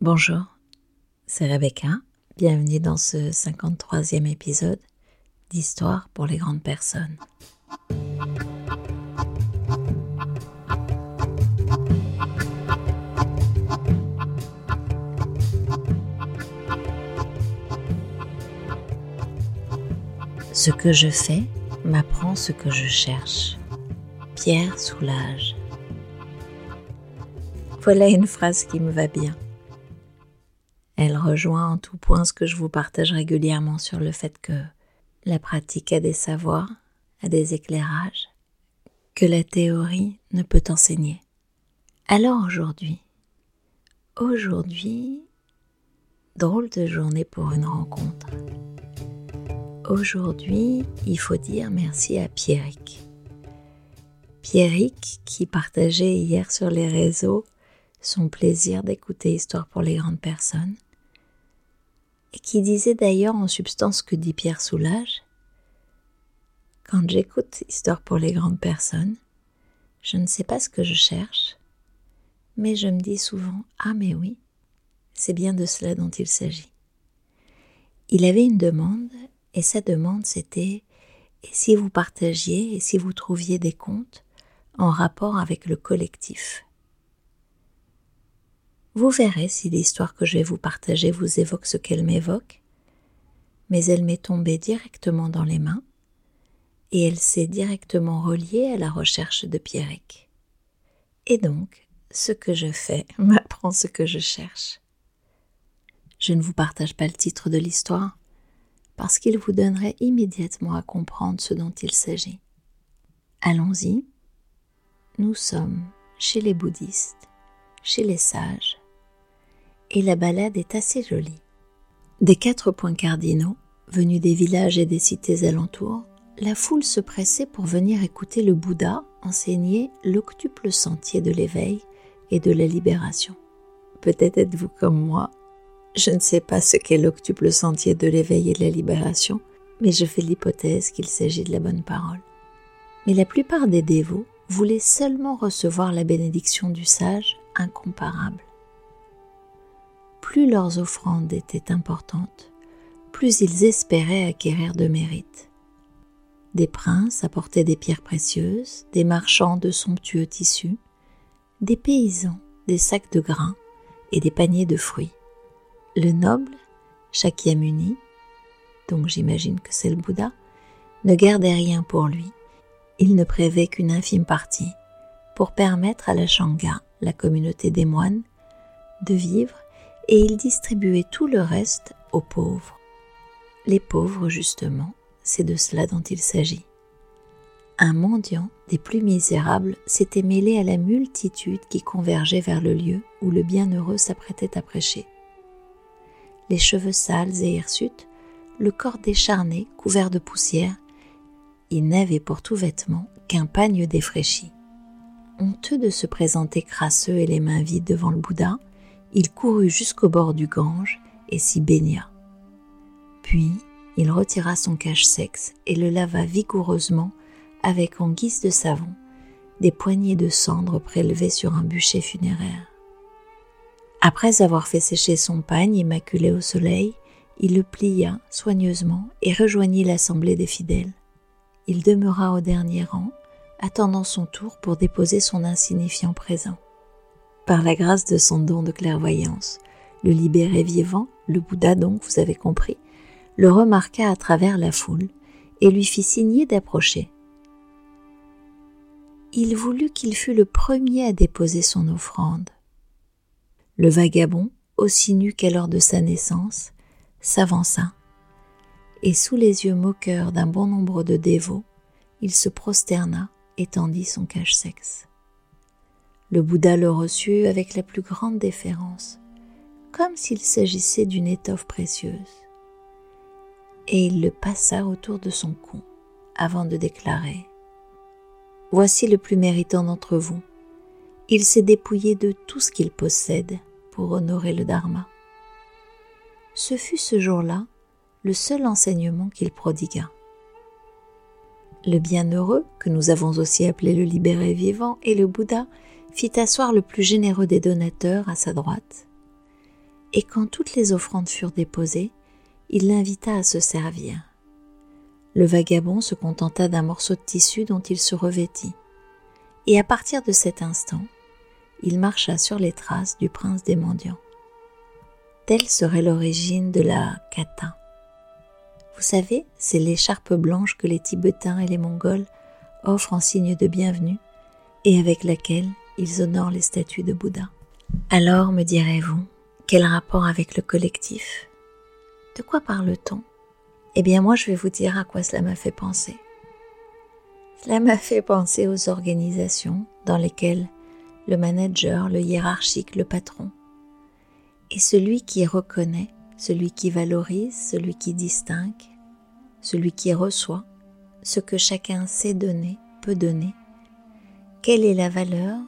Bonjour, c'est Rebecca. Bienvenue dans ce 53e épisode d'Histoire pour les grandes personnes. Ce que je fais m'apprend ce que je cherche. Pierre Soulage. Voilà une phrase qui me va bien. Elle rejoint en tout point ce que je vous partage régulièrement sur le fait que la pratique a des savoirs, a des éclairages, que la théorie ne peut enseigner. Alors aujourd'hui, aujourd'hui, drôle de journée pour une rencontre. Aujourd'hui, il faut dire merci à Pierrick. Pierrick qui partageait hier sur les réseaux son plaisir d'écouter Histoire pour les grandes personnes et qui disait d'ailleurs en substance que dit Pierre Soulage Quand j'écoute Histoire pour les grandes personnes, je ne sais pas ce que je cherche, mais je me dis souvent Ah, mais oui, c'est bien de cela dont il s'agit. Il avait une demande, et sa demande c'était Et si vous partagiez, et si vous trouviez des comptes en rapport avec le collectif? Vous verrez si l'histoire que je vais vous partager vous évoque ce qu'elle m'évoque, mais elle m'est tombée directement dans les mains et elle s'est directement reliée à la recherche de Pierrick. Et donc, ce que je fais m'apprend ce que je cherche. Je ne vous partage pas le titre de l'histoire parce qu'il vous donnerait immédiatement à comprendre ce dont il s'agit. Allons-y. Nous sommes chez les bouddhistes, chez les sages, et la balade est assez jolie. Des quatre points cardinaux, venus des villages et des cités alentours, la foule se pressait pour venir écouter le Bouddha enseigner l'octuple sentier de l'éveil et de la libération. Peut-être êtes-vous comme moi. Je ne sais pas ce qu'est l'octuple sentier de l'éveil et de la libération, mais je fais l'hypothèse qu'il s'agit de la bonne parole. Mais la plupart des dévots voulaient seulement recevoir la bénédiction du sage incomparable plus leurs offrandes étaient importantes, plus ils espéraient acquérir de mérite. Des princes apportaient des pierres précieuses, des marchands de somptueux tissus, des paysans des sacs de grains et des paniers de fruits. Le noble, Shakyamuni, donc j'imagine que c'est le Bouddha, ne gardait rien pour lui. Il ne prévait qu'une infime partie pour permettre à la Shanga, la communauté des moines, de vivre et il distribuait tout le reste aux pauvres. Les pauvres, justement, c'est de cela dont il s'agit. Un mendiant des plus misérables s'était mêlé à la multitude qui convergeait vers le lieu où le bienheureux s'apprêtait à prêcher. Les cheveux sales et hirsutes, le corps décharné, couvert de poussière, il n'avait pour tout vêtement qu'un pagne défraîchi. Honteux de se présenter crasseux et les mains vides devant le Bouddha, il courut jusqu'au bord du Gange et s'y baigna. Puis il retira son cache-sexe et le lava vigoureusement avec en guise de savon des poignées de cendres prélevées sur un bûcher funéraire. Après avoir fait sécher son pagne immaculé au soleil, il le plia soigneusement et rejoignit l'assemblée des fidèles. Il demeura au dernier rang, attendant son tour pour déposer son insignifiant présent. Par la grâce de son don de clairvoyance, le libéré vivant, le Bouddha donc, vous avez compris, le remarqua à travers la foule et lui fit signer d'approcher. Il voulut qu'il fût le premier à déposer son offrande. Le vagabond, aussi nu qu'à l'heure de sa naissance, s'avança, et sous les yeux moqueurs d'un bon nombre de dévots, il se prosterna et tendit son cache-sexe. Le Bouddha le reçut avec la plus grande déférence, comme s'il s'agissait d'une étoffe précieuse. Et il le passa autour de son cou avant de déclarer Voici le plus méritant d'entre vous. Il s'est dépouillé de tout ce qu'il possède pour honorer le Dharma. Ce fut ce jour-là le seul enseignement qu'il prodigua. Le bienheureux, que nous avons aussi appelé le libéré vivant, et le Bouddha fit asseoir le plus généreux des donateurs à sa droite. Et quand toutes les offrandes furent déposées, il l'invita à se servir. Le vagabond se contenta d'un morceau de tissu dont il se revêtit. Et à partir de cet instant, il marcha sur les traces du prince des mendiants. Telle serait l'origine de la kata. Vous savez, c'est l'écharpe blanche que les Tibétains et les Mongols offrent en signe de bienvenue et avec laquelle ils honorent les statues de Bouddha. Alors, me direz-vous, quel rapport avec le collectif? De quoi parle-t-on? Eh bien, moi, je vais vous dire à quoi cela m'a fait penser. Cela m'a fait penser aux organisations dans lesquelles le manager, le hiérarchique, le patron est celui qui reconnaît, celui qui valorise, celui qui distingue, celui qui reçoit ce que chacun sait donner, peut donner. Quelle est la valeur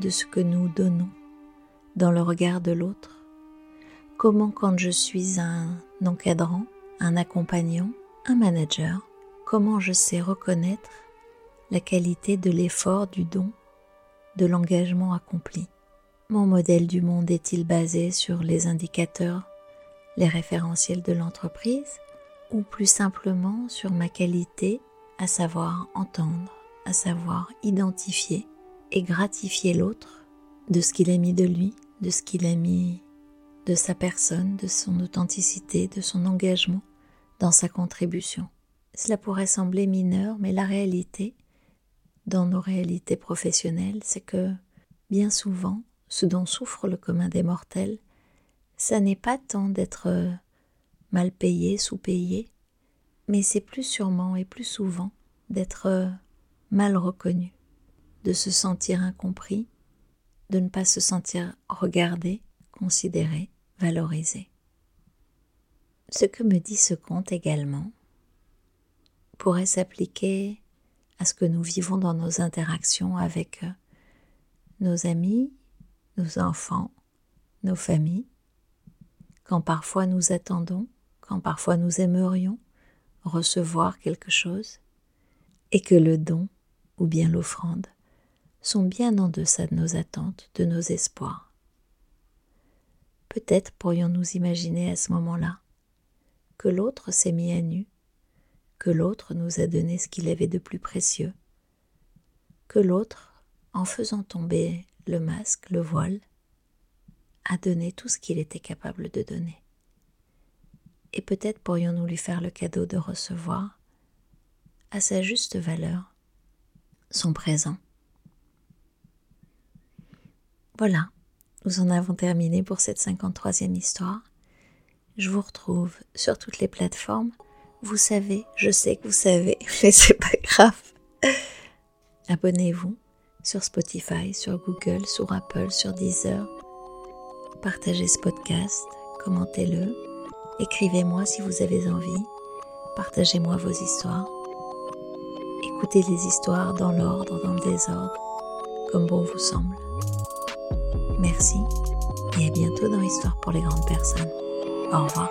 de ce que nous donnons dans le regard de l'autre Comment quand je suis un encadrant, un accompagnant, un manager, comment je sais reconnaître la qualité de l'effort, du don, de l'engagement accompli? Mon modèle du monde est-il basé sur les indicateurs, les référentiels de l'entreprise, ou plus simplement sur ma qualité à savoir entendre, à savoir identifier et gratifier l'autre de ce qu'il a mis de lui, de ce qu'il a mis de sa personne, de son authenticité, de son engagement dans sa contribution. Cela pourrait sembler mineur, mais la réalité, dans nos réalités professionnelles, c'est que bien souvent, ce dont souffre le commun des mortels, ça n'est pas tant d'être euh, mal payé, sous-payé, mais c'est plus sûrement et plus souvent d'être euh, mal reconnu, de se sentir incompris, de ne pas se sentir regardé, considéré, valorisé. Ce que me dit ce conte également pourrait s'appliquer à ce que nous vivons dans nos interactions avec euh, nos amis, nos enfants, nos familles, quand parfois nous attendons, quand parfois nous aimerions recevoir quelque chose, et que le don ou bien l'offrande sont bien en deçà de nos attentes, de nos espoirs. Peut-être pourrions-nous imaginer à ce moment-là que l'autre s'est mis à nu que l'autre nous a donné ce qu'il avait de plus précieux, que l'autre, en faisant tomber le masque, le voile, a donné tout ce qu'il était capable de donner. Et peut-être pourrions-nous lui faire le cadeau de recevoir, à sa juste valeur, son présent. Voilà, nous en avons terminé pour cette 53e histoire. Je vous retrouve sur toutes les plateformes vous savez, je sais que vous savez, mais c'est pas grave. Abonnez-vous sur Spotify, sur Google, sur Apple, sur Deezer. Partagez ce podcast, commentez-le, écrivez-moi si vous avez envie, partagez-moi vos histoires. Écoutez les histoires dans l'ordre, dans le désordre, comme bon vous semble. Merci et à bientôt dans Histoire pour les grandes personnes. Au revoir.